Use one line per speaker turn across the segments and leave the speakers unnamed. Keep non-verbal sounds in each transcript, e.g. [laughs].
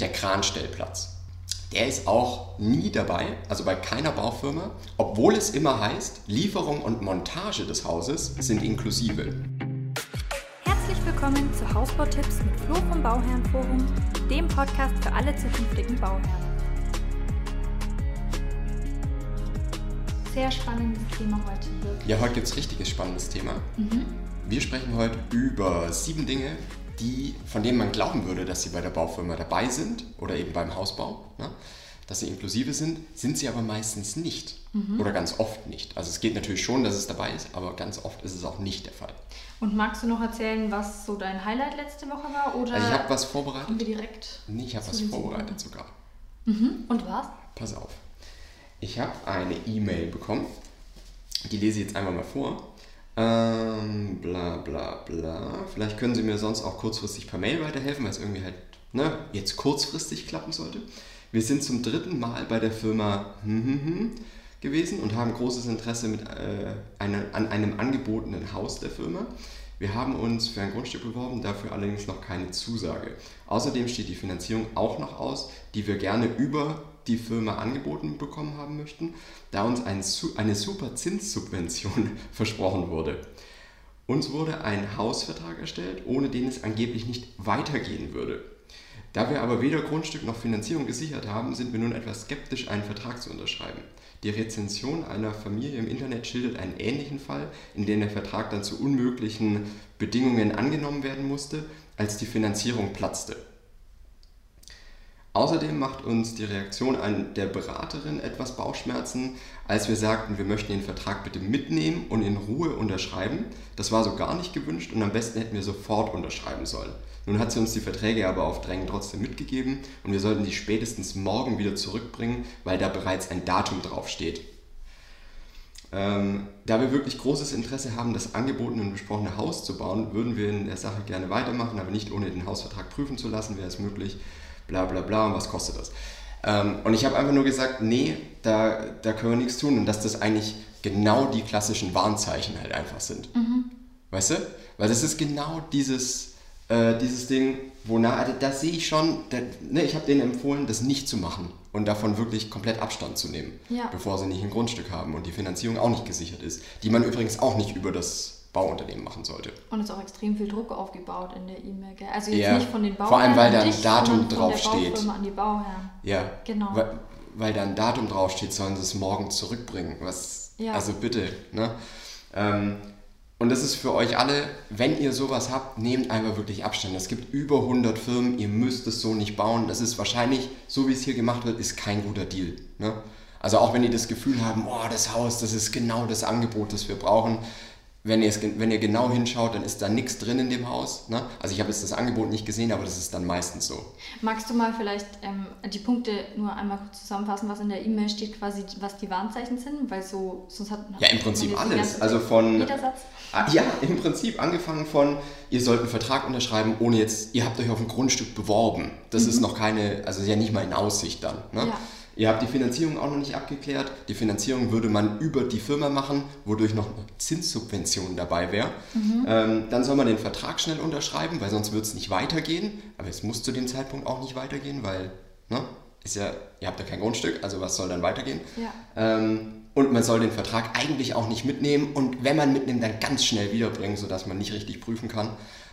der Kranstellplatz. Der ist auch nie dabei, also bei keiner Baufirma, obwohl es immer heißt, Lieferung und Montage des Hauses sind inklusive.
Herzlich willkommen zu Hausbautipps mit Flo vom Bauherrenforum, dem Podcast für alle zukünftigen Bauherren. Sehr spannendes Thema heute. Wirklich.
Ja, heute gibt es richtiges spannendes Thema. Mhm. Wir sprechen heute über sieben Dinge, die, von denen man glauben würde, dass sie bei der Baufirma dabei sind oder eben beim Hausbau, ne? dass sie inklusive sind, sind sie aber meistens nicht mhm. oder ganz oft nicht. Also es geht natürlich schon, dass es dabei ist, aber ganz oft ist es auch nicht der Fall.
Und magst du noch erzählen, was so dein Highlight letzte Woche war? Oder
also ich habe was vorbereitet.
Kommen wir direkt?
Nee, ich habe was vorbereitet sogar.
Mhm. Und was?
Pass auf. Ich habe eine E-Mail bekommen. Die lese ich jetzt einmal mal vor. Ähm, bla bla bla. Vielleicht können Sie mir sonst auch kurzfristig per Mail weiterhelfen, weil es irgendwie halt ne, jetzt kurzfristig klappen sollte. Wir sind zum dritten Mal bei der Firma gewesen und haben großes Interesse mit, äh, eine, an einem angebotenen Haus der Firma. Wir haben uns für ein Grundstück beworben, dafür allerdings noch keine Zusage. Außerdem steht die Finanzierung auch noch aus, die wir gerne über die Firma angeboten bekommen haben möchten, da uns ein, eine super Zinssubvention [laughs] versprochen wurde. Uns wurde ein Hausvertrag erstellt, ohne den es angeblich nicht weitergehen würde. Da wir aber weder Grundstück noch Finanzierung gesichert haben, sind wir nun etwas skeptisch, einen Vertrag zu unterschreiben. Die Rezension einer Familie im Internet schildert einen ähnlichen Fall, in dem der Vertrag dann zu unmöglichen Bedingungen angenommen werden musste, als die Finanzierung platzte. Außerdem macht uns die Reaktion an der Beraterin etwas Bauchschmerzen, als wir sagten, wir möchten den Vertrag bitte mitnehmen und in Ruhe unterschreiben. Das war so gar nicht gewünscht und am besten hätten wir sofort unterschreiben sollen. Nun hat sie uns die Verträge aber auf Drängen trotzdem mitgegeben und wir sollten die spätestens morgen wieder zurückbringen, weil da bereits ein Datum draufsteht. Ähm, da wir wirklich großes Interesse haben, das angebotene und besprochene Haus zu bauen, würden wir in der Sache gerne weitermachen, aber nicht ohne den Hausvertrag prüfen zu lassen, wäre es möglich bla bla bla und was kostet das. Ähm, und ich habe einfach nur gesagt, nee, da, da können wir nichts tun und dass das eigentlich genau die klassischen Warnzeichen halt einfach sind. Mhm. Weißt du? Weil das ist genau dieses, äh, dieses Ding, wonach, also da sehe ich schon, da, ne, ich habe denen empfohlen, das nicht zu machen und davon wirklich komplett Abstand zu nehmen, ja. bevor sie nicht ein Grundstück haben und die Finanzierung auch nicht gesichert ist, die man übrigens auch nicht über das Bauunternehmen machen sollte.
Und es ist auch extrem viel Druck aufgebaut in der E-Mail. Also jetzt ja, nicht von den Bauherren.
Vor allem, weil da ein Datum draufsteht.
an die Bauherren.
Ja, genau. Weil, weil da ein Datum draufsteht, sollen sie es morgen zurückbringen. Was, ja. Also bitte. Ne? Ähm, und das ist für euch alle, wenn ihr sowas habt, nehmt einfach wirklich Abstand. Es gibt über 100 Firmen, ihr müsst es so nicht bauen. Das ist wahrscheinlich, so wie es hier gemacht wird, ist kein guter Deal. Ne? Also auch wenn ihr das Gefühl habt, oh, das Haus, das ist genau das Angebot, das wir brauchen, wenn, wenn ihr genau hinschaut, dann ist da nichts drin in dem Haus. Ne? Also ich habe jetzt das Angebot nicht gesehen, aber das ist dann meistens so.
Magst du mal vielleicht ähm, die Punkte nur einmal kurz zusammenfassen, was in der E-Mail steht, quasi was die Warnzeichen sind? Weil so, sonst hat
Ja, im Prinzip alles. Also von. Ah, ja, im Prinzip angefangen von, ihr sollt einen Vertrag unterschreiben, ohne jetzt, ihr habt euch auf ein Grundstück beworben. Das mhm. ist noch keine, also ja nicht mal in Aussicht dann. Ne? Ja. Ihr habt die Finanzierung auch noch nicht abgeklärt. Die Finanzierung würde man über die Firma machen, wodurch noch eine Zinssubvention dabei wäre. Mhm. Ähm, dann soll man den Vertrag schnell unterschreiben, weil sonst wird es nicht weitergehen. Aber es muss zu dem Zeitpunkt auch nicht weitergehen, weil ne, ist ja, ihr habt ja kein Grundstück, also was soll dann weitergehen? Ja. Ähm, und man soll den Vertrag eigentlich auch nicht mitnehmen und wenn man mitnimmt, dann ganz schnell wiederbringen, sodass man nicht richtig prüfen kann.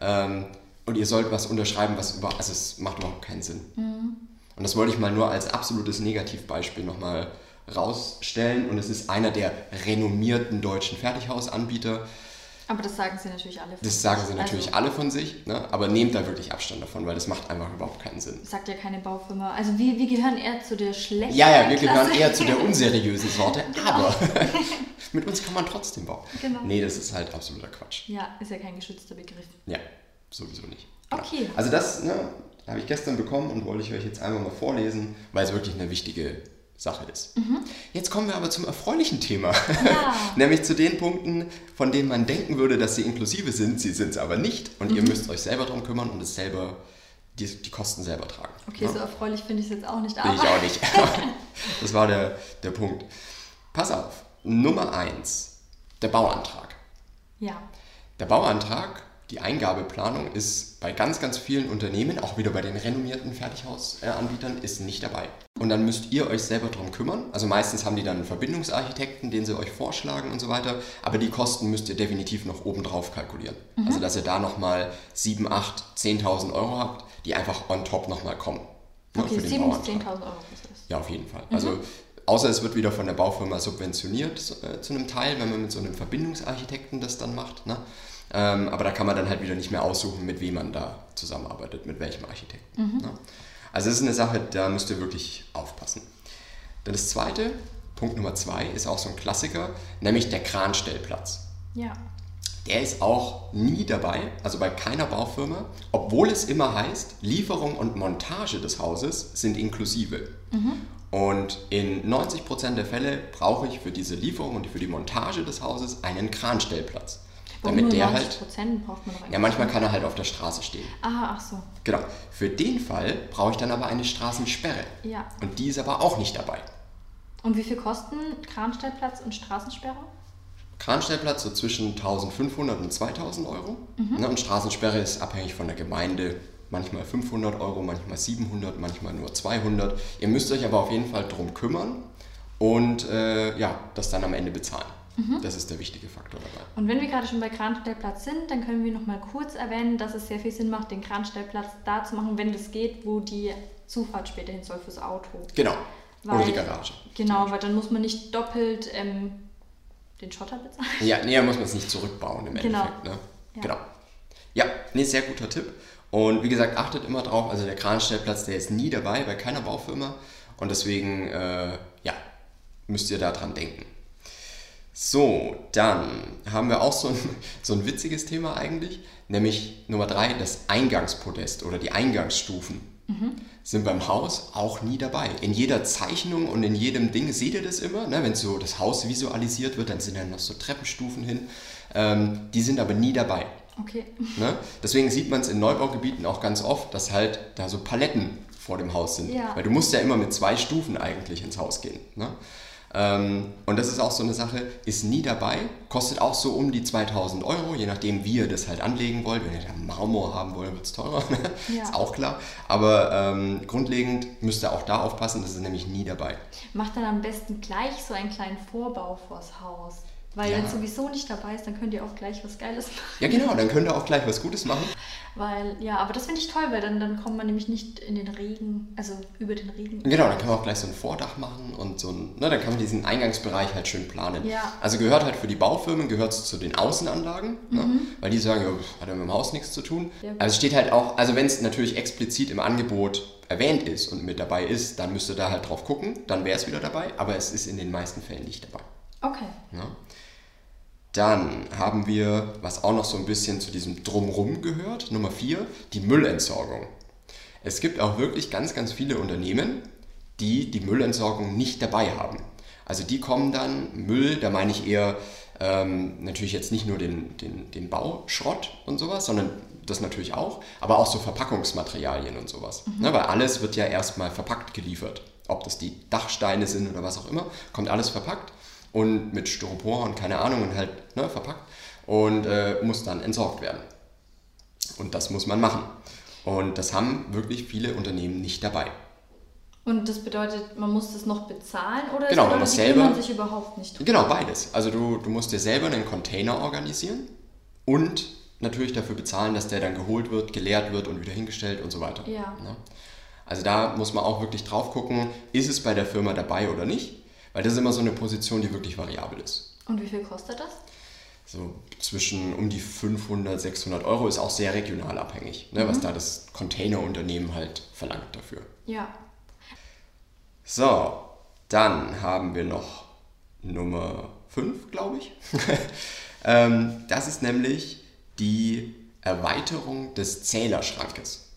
Ähm, und ihr sollt was unterschreiben, was über, also es macht überhaupt keinen Sinn. Mhm. Und das wollte ich mal nur als absolutes Negativbeispiel nochmal rausstellen. Und es ist einer der renommierten deutschen Fertighausanbieter.
Aber das sagen sie natürlich alle
von Das sich. sagen sie natürlich also, alle von sich, ne? aber nehmt da wirklich Abstand davon, weil das macht einfach überhaupt keinen Sinn.
Sagt ja keine Baufirma. Also wir, wir gehören eher zu der schlechten
Ja, ja, wir Klasse. gehören eher zu der unseriösen Sorte, [laughs] genau. aber [laughs] mit uns kann man trotzdem bauen. Genau. Nee, das ist halt absoluter Quatsch.
Ja, ist ja kein geschützter Begriff.
Ja, sowieso nicht.
Genau. Okay.
Also das, ne, habe ich gestern bekommen und wollte ich euch jetzt einfach mal vorlesen, weil es wirklich eine wichtige Sache ist. Mhm. Jetzt kommen wir aber zum erfreulichen Thema, ja. [laughs] nämlich zu den Punkten, von denen man denken würde, dass sie inklusive sind, sie sind es aber nicht und mhm. ihr müsst euch selber darum kümmern und es selber die, die Kosten selber tragen.
Okay, ja? so erfreulich finde ich es jetzt auch nicht.
Bin ich auch nicht. [laughs] das war der, der Punkt. Pass auf, Nummer eins, der Bauantrag.
Ja.
Der Bauantrag die Eingabeplanung ist bei ganz, ganz vielen Unternehmen, auch wieder bei den renommierten Fertighausanbietern, ist nicht dabei. Und dann müsst ihr euch selber darum kümmern. Also meistens haben die dann einen Verbindungsarchitekten, den sie euch vorschlagen und so weiter. Aber die Kosten müsst ihr definitiv noch obendrauf kalkulieren. Mhm. Also dass ihr da nochmal 7, 8, 10.000 Euro habt, die einfach on top nochmal kommen.
Ne, okay, 7 bis 10.000 Euro.
Ja, auf jeden Fall. Mhm. Also außer es wird wieder von der Baufirma subventioniert äh, zu einem Teil, wenn man mit so einem Verbindungsarchitekten das dann macht. Ne? Ähm, aber da kann man dann halt wieder nicht mehr aussuchen, mit wem man da zusammenarbeitet, mit welchem Architekten. Mhm. Ne? Also das ist eine Sache, da müsst ihr wirklich aufpassen. Dann das zweite, Punkt Nummer zwei, ist auch so ein Klassiker, nämlich der Kranstellplatz.
Ja.
Der ist auch nie dabei, also bei keiner Baufirma, obwohl es immer heißt, Lieferung und Montage des Hauses sind inklusive. Mhm. Und in 90% der Fälle brauche ich für diese Lieferung und für die Montage des Hauses einen Kranstellplatz.
Damit der halt. braucht man
ja, manchmal kann er halt auf der Straße stehen.
Ah, ach so.
Genau. Für den Fall brauche ich dann aber eine Straßensperre.
Ja.
Und die ist aber auch nicht dabei.
Und wie viel kosten Kranstellplatz und Straßensperre?
Kranstellplatz so zwischen 1500 und 2000 Euro. Mhm. Ne, und Straßensperre ist abhängig von der Gemeinde. Manchmal 500 Euro, manchmal 700, manchmal nur 200. Ihr müsst euch aber auf jeden Fall darum kümmern und äh, ja, das dann am Ende bezahlen. Mhm. Das ist der wichtige Faktor dabei.
Und wenn wir gerade schon bei Kranstellplatz sind, dann können wir noch mal kurz erwähnen, dass es sehr viel Sinn macht, den Kranstellplatz da zu machen, wenn das geht, wo die Zufahrt später hin soll fürs Auto.
Genau. Weil, Oder die Garage.
Genau, weil dann muss man nicht doppelt ähm, den Schotter bezahlen.
Ja, nee, muss man es nicht zurückbauen im genau. Endeffekt. Ne? Ja. Genau. Ja, nee, sehr guter Tipp. Und wie gesagt, achtet immer drauf, also der Kranstellplatz, der ist nie dabei bei keiner Baufirma. Und deswegen, äh, ja, müsst ihr daran denken. So, dann haben wir auch so ein, [laughs] so ein witziges Thema eigentlich, nämlich Nummer drei, das Eingangspodest oder die Eingangsstufen. Mhm. Sind beim Haus auch nie dabei. In jeder Zeichnung und in jedem Ding seht ihr das immer. Ne? Wenn so das Haus visualisiert wird, dann sind da noch so Treppenstufen hin. Ähm, die sind aber nie dabei.
Okay.
Ne? Deswegen sieht man es in Neubaugebieten auch ganz oft, dass halt da so Paletten vor dem Haus sind.
Ja.
Weil du musst ja immer mit zwei Stufen eigentlich ins Haus gehen. Ne? Ähm, und das ist auch so eine Sache, ist nie dabei, kostet auch so um die 2000 Euro, je nachdem, wie ihr das halt anlegen wollt. Wenn ihr da Marmor haben wollt, wird es teurer, ja. ist auch klar. Aber ähm, grundlegend müsst ihr auch da aufpassen, das ist nämlich nie dabei.
Macht dann am besten gleich so einen kleinen Vorbau vors Haus. Weil ja. wenn sowieso nicht dabei ist, dann könnt ihr auch gleich was Geiles [laughs] machen.
Ja, genau, dann könnt ihr auch gleich was Gutes machen.
Weil, ja, aber das finde ich toll, weil dann, dann kommt man nämlich nicht in den Regen, also über den Regen.
Genau, dann kann man auch gleich so ein Vordach machen und so ein, ne, dann kann man diesen Eingangsbereich halt schön planen.
Ja.
Also gehört halt für die Baufirmen, gehört es zu den Außenanlagen, ne, mhm. ne, weil die sagen, ja, hat ja mit dem Haus nichts zu tun. Ja, also steht halt auch, also wenn es natürlich explizit im Angebot erwähnt ist und mit dabei ist, dann müsst ihr da halt drauf gucken, dann wäre es wieder dabei, aber es ist in den meisten Fällen nicht dabei.
Okay.
Ja. Dann haben wir, was auch noch so ein bisschen zu diesem Drumrum gehört, Nummer 4, die Müllentsorgung. Es gibt auch wirklich ganz, ganz viele Unternehmen, die die Müllentsorgung nicht dabei haben. Also die kommen dann, Müll, da meine ich eher ähm, natürlich jetzt nicht nur den, den, den Bauschrott und sowas, sondern das natürlich auch, aber auch so Verpackungsmaterialien und sowas. Mhm. Ne, weil alles wird ja erstmal verpackt geliefert. Ob das die Dachsteine sind oder was auch immer, kommt alles verpackt und mit Styropor und keine Ahnung und halt ne, verpackt und äh, muss dann entsorgt werden. Und das muss man machen. Und das haben wirklich viele Unternehmen nicht dabei.
Und das bedeutet, man muss das noch bezahlen oder
genau,
man
muss selber,
kümmern sich überhaupt nicht
drum? Genau, beides. Also du, du musst dir selber einen Container organisieren und natürlich dafür bezahlen, dass der dann geholt wird, geleert wird und wieder hingestellt und so weiter.
Ja.
Ne? Also da muss man auch wirklich drauf gucken, ist es bei der Firma dabei oder nicht. Weil das ist immer so eine Position, die wirklich variabel ist.
Und wie viel kostet das?
So zwischen um die 500, 600 Euro ist auch sehr regional abhängig, ne, mhm. was da das Containerunternehmen halt verlangt dafür.
Ja.
So, dann haben wir noch Nummer 5, glaube ich. [laughs] ähm, das ist nämlich die Erweiterung des Zählerschrankes.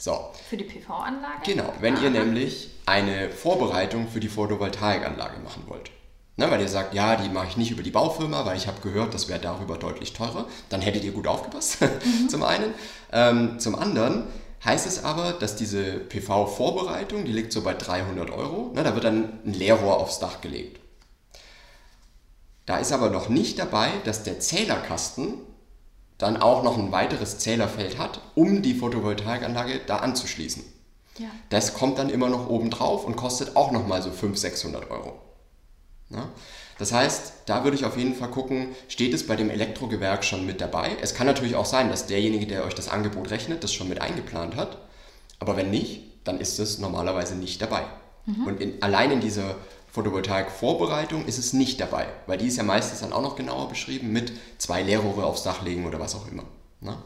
So.
Für die PV-Anlage?
Genau, wenn Aha. ihr nämlich eine Vorbereitung für die Photovoltaikanlage machen wollt. Ne, weil ihr sagt, ja, die mache ich nicht über die Baufirma, weil ich habe gehört, das wäre darüber deutlich teurer. Dann hättet ihr gut aufgepasst, [laughs] mhm. zum einen. Ähm, zum anderen heißt es aber, dass diese PV-Vorbereitung, die liegt so bei 300 Euro, ne, da wird dann ein Leerrohr aufs Dach gelegt. Da ist aber noch nicht dabei, dass der Zählerkasten dann auch noch ein weiteres Zählerfeld hat, um die Photovoltaikanlage da anzuschließen.
Ja.
Das kommt dann immer noch oben drauf und kostet auch nochmal so 500, 600 Euro. Ja? Das heißt, da würde ich auf jeden Fall gucken, steht es bei dem Elektrogewerk schon mit dabei? Es kann natürlich auch sein, dass derjenige, der euch das Angebot rechnet, das schon mit eingeplant hat. Aber wenn nicht, dann ist es normalerweise nicht dabei. Und in, allein in dieser Photovoltaik-Vorbereitung ist es nicht dabei, weil die ist ja meistens dann auch noch genauer beschrieben mit zwei Leerrohre aufs Dach legen oder was auch immer. Ne?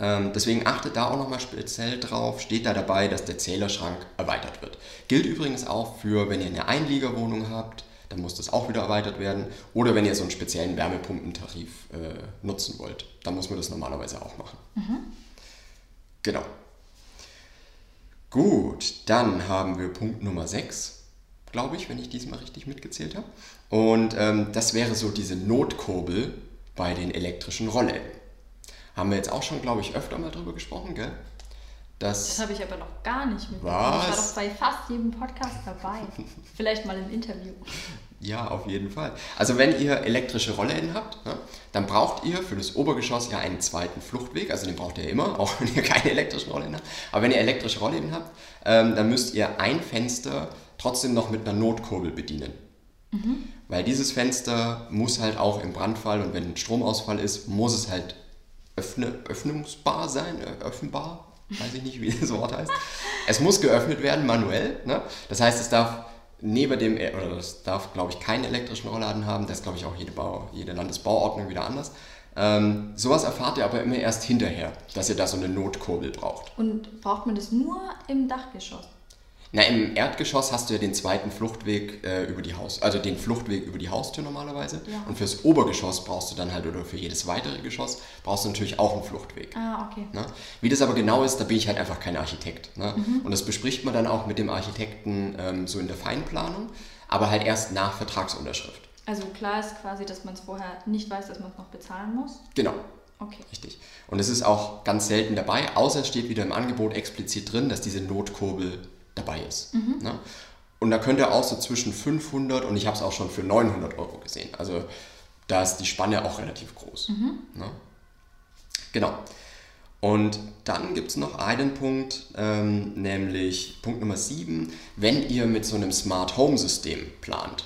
Ähm, deswegen achtet da auch nochmal speziell drauf, steht da dabei, dass der Zählerschrank erweitert wird. Gilt übrigens auch für, wenn ihr eine Einliegerwohnung habt, dann muss das auch wieder erweitert werden. Oder wenn ihr so einen speziellen Wärmepumpentarif äh, nutzen wollt, dann muss man das normalerweise auch machen. Genau. Gut, dann haben wir Punkt Nummer 6, glaube ich, wenn ich diesmal richtig mitgezählt habe. Und ähm, das wäre so diese Notkurbel bei den elektrischen Rollläden. Haben wir jetzt auch schon, glaube ich, öfter mal drüber gesprochen, gell?
Das
Das,
habe ich aber noch gar nicht mitbekommen.
Was?
Ich war doch bei fast jedem Podcast dabei. [laughs] Vielleicht mal im Interview.
ja, auf jeden Fall. Also wenn ihr elektrische Rollläden habt, ne, dann braucht ihr für das Obergeschoss ja einen zweiten Fluchtweg. Also den braucht ihr immer, [laughs] auch wenn ihr keine elektrischen Rollläden habt. Aber wenn ihr elektrische Rollläden habt, ähm, dann müsst ihr ein Fenster trotzdem noch mit einer Notkurbel bedienen. Weil dieses Fenster muss halt auch im Brandfall und wenn ein Stromausfall ist, muss es halt öffne, öffnungsbar sein, äh, öffnbar, weiß ich nicht, wie [laughs] das Wort heißt. Es muss geöffnet werden, manuell. Ne? Das heißt, es darf neben dem, äh, oder das darf, glaube ich, keinen elektrischen Rollladen haben. Das ist, glaube ich, auch jede, Bau, jede Landesbauordnung wieder anders. Ähm, sowas erfahrt ihr aber immer erst hinterher, dass ihr da so eine Notkurbel braucht.
Und braucht man das nur im Dachgeschoss?
Na, im Erdgeschoss hast du ja den zweiten Fluchtweg äh, über die Haus, also den Fluchtweg über die Haustür normalerweise.
Ja.
Und fürs Obergeschoss brauchst du dann halt, oder für jedes weitere Geschoss, brauchst du natürlich auch einen Fluchtweg.
Ah, okay.
Ne? Wie das aber genau ist, da bin ich halt einfach kein Architekt. Ne? Und das bespricht man dann auch mit dem Architekten ähm, so in der Feinplanung, aber halt erst nach Vertragsunterschrift.
Also klar ist quasi, dass man es vorher nicht weiß, dass man es noch bezahlen muss.
Genau,
Okay.
richtig. Und es ist auch ganz selten dabei, außer es steht wieder im Angebot explizit drin, dass diese Notkurbel dabei ist. Ne? Und da könnt ihr auch so zwischen 500 und ich habe es auch schon für 900 Euro gesehen. Also da ist die Spanne auch relativ groß. Ne? Genau. Und dann gibt es noch einen Punkt, ähm, nämlich Punkt Nummer 7, wenn ihr mit so einem Smart Home System plant.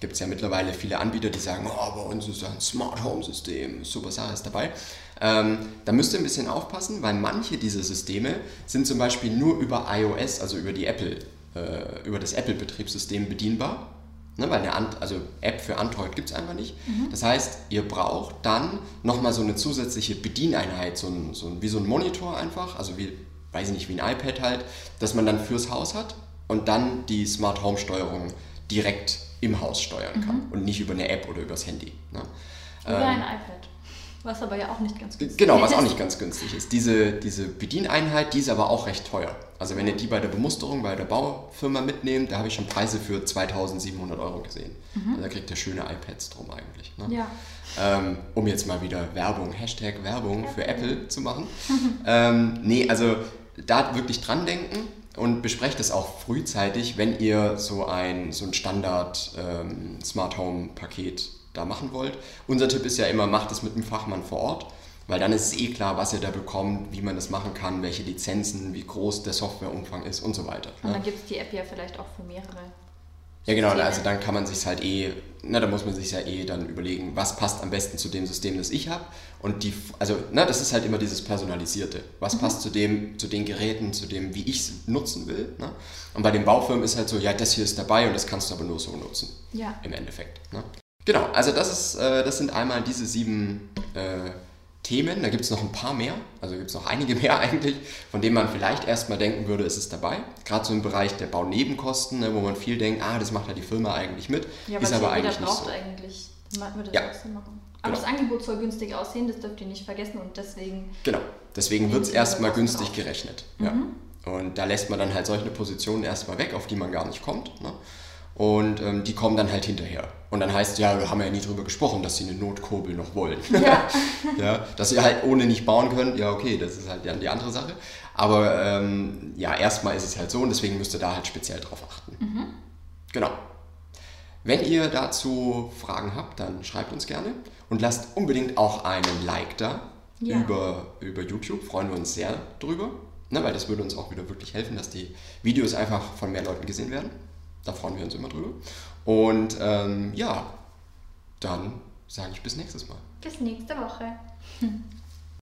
Gibt es ja mittlerweile viele Anbieter, die sagen, oh, bei uns ist ein Smart Home System, super Sache ist dabei. Ähm, da müsst ihr ein bisschen aufpassen, weil manche dieser Systeme sind zum Beispiel nur über iOS, also über die Apple, äh, über das Apple-Betriebssystem bedienbar. Ne, weil eine Ant also App für Android gibt es einfach nicht. Das heißt, ihr braucht dann nochmal so eine zusätzliche Bedieneinheit, so ein, so ein, wie so ein Monitor einfach, also wie, weiß ich nicht, wie ein iPad halt, dass man dann fürs Haus hat und dann die Smart Home Steuerung direkt im Haus steuern kann und nicht über eine App oder übers Handy. Ne?
Oder ein iPad. Was aber ja auch nicht ganz günstig
Genau, was auch
ist.
nicht ganz günstig ist. Diese, diese Bedieneinheit, die ist aber auch recht teuer. Also wenn ihr die bei der Bemusterung, bei der Baufirma mitnehmt, da habe ich schon Preise für 2700 Euro gesehen. Also da kriegt ihr schöne iPads drum eigentlich. Ne?
Ja.
Ähm, um jetzt mal wieder Werbung, Hashtag Werbung für Apple zu machen. [laughs] ähm, nee, also da wirklich dran denken und besprecht es auch frühzeitig, wenn ihr so ein, so ein Standard ähm, Smart Home Paket da machen wollt. Unser Tipp ist ja immer, macht es mit einem Fachmann vor Ort, weil dann ist es eh klar, was ihr da bekommt, wie man das machen kann, welche Lizenzen, wie groß der Softwareumfang ist und so weiter.
Und
ne?
dann gibt es die App ja vielleicht auch für mehrere.
Ja, genau, also dann kann man sich halt eh, na, da muss man sich ja eh dann überlegen, was passt am besten zu dem System, das ich habe. Und die, also, na, das ist halt immer dieses Personalisierte. Was passt zu dem, zu den Geräten, zu dem, wie ich es nutzen will. Ne? Und bei den Baufirmen ist halt so, ja, das hier ist dabei und das kannst du aber nur so nutzen.
Ja.
Im Endeffekt. Ne? Genau, also das, ist, äh, das sind einmal diese sieben äh, Themen. Da gibt es noch ein paar mehr, also gibt es noch einige [laughs] mehr eigentlich, von denen man vielleicht erstmal denken würde, ist es dabei. Gerade so im Bereich der Baunebenkosten, ne, wo man viel denkt, ah, das macht ja die Firma eigentlich mit,
Ja,
ist aber eigentlich nicht
braucht
so.
eigentlich. Würde das
Ja.
machen. Aber
Genau.
das Angebot soll günstig aussehen, das dürft ihr nicht vergessen und deswegen.
Genau, deswegen wird es erstmal günstig
drauf.
gerechnet. Ja. Und da lässt man dann halt solche Positionen erstmal weg, auf die man gar nicht kommt. Ne? Und ähm, die kommen dann halt hinterher. Und dann heißt, ja, wir haben ja nie drüber gesprochen, dass sie eine Notkurbel noch wollen. [laughs]
Ja. [laughs]
ja. dass ihr halt ohne nicht bauen könnt, ja, okay, das ist halt dann die andere Sache. Aber ähm, ja, erstmal ist es halt so und deswegen müsst ihr da halt speziell drauf achten. Mhm. Genau. Wenn ihr dazu Fragen habt, dann schreibt uns gerne und lasst unbedingt auch einen Like da
ja.
über, über YouTube. Freuen wir uns sehr drüber, ne, weil das würde uns auch wieder wirklich helfen, dass die Videos einfach von mehr Leuten gesehen werden. Da freuen wir uns immer drüber. Und ähm, ja, dann sage ich bis nächstes Mal.
Bis nächste Woche. [laughs]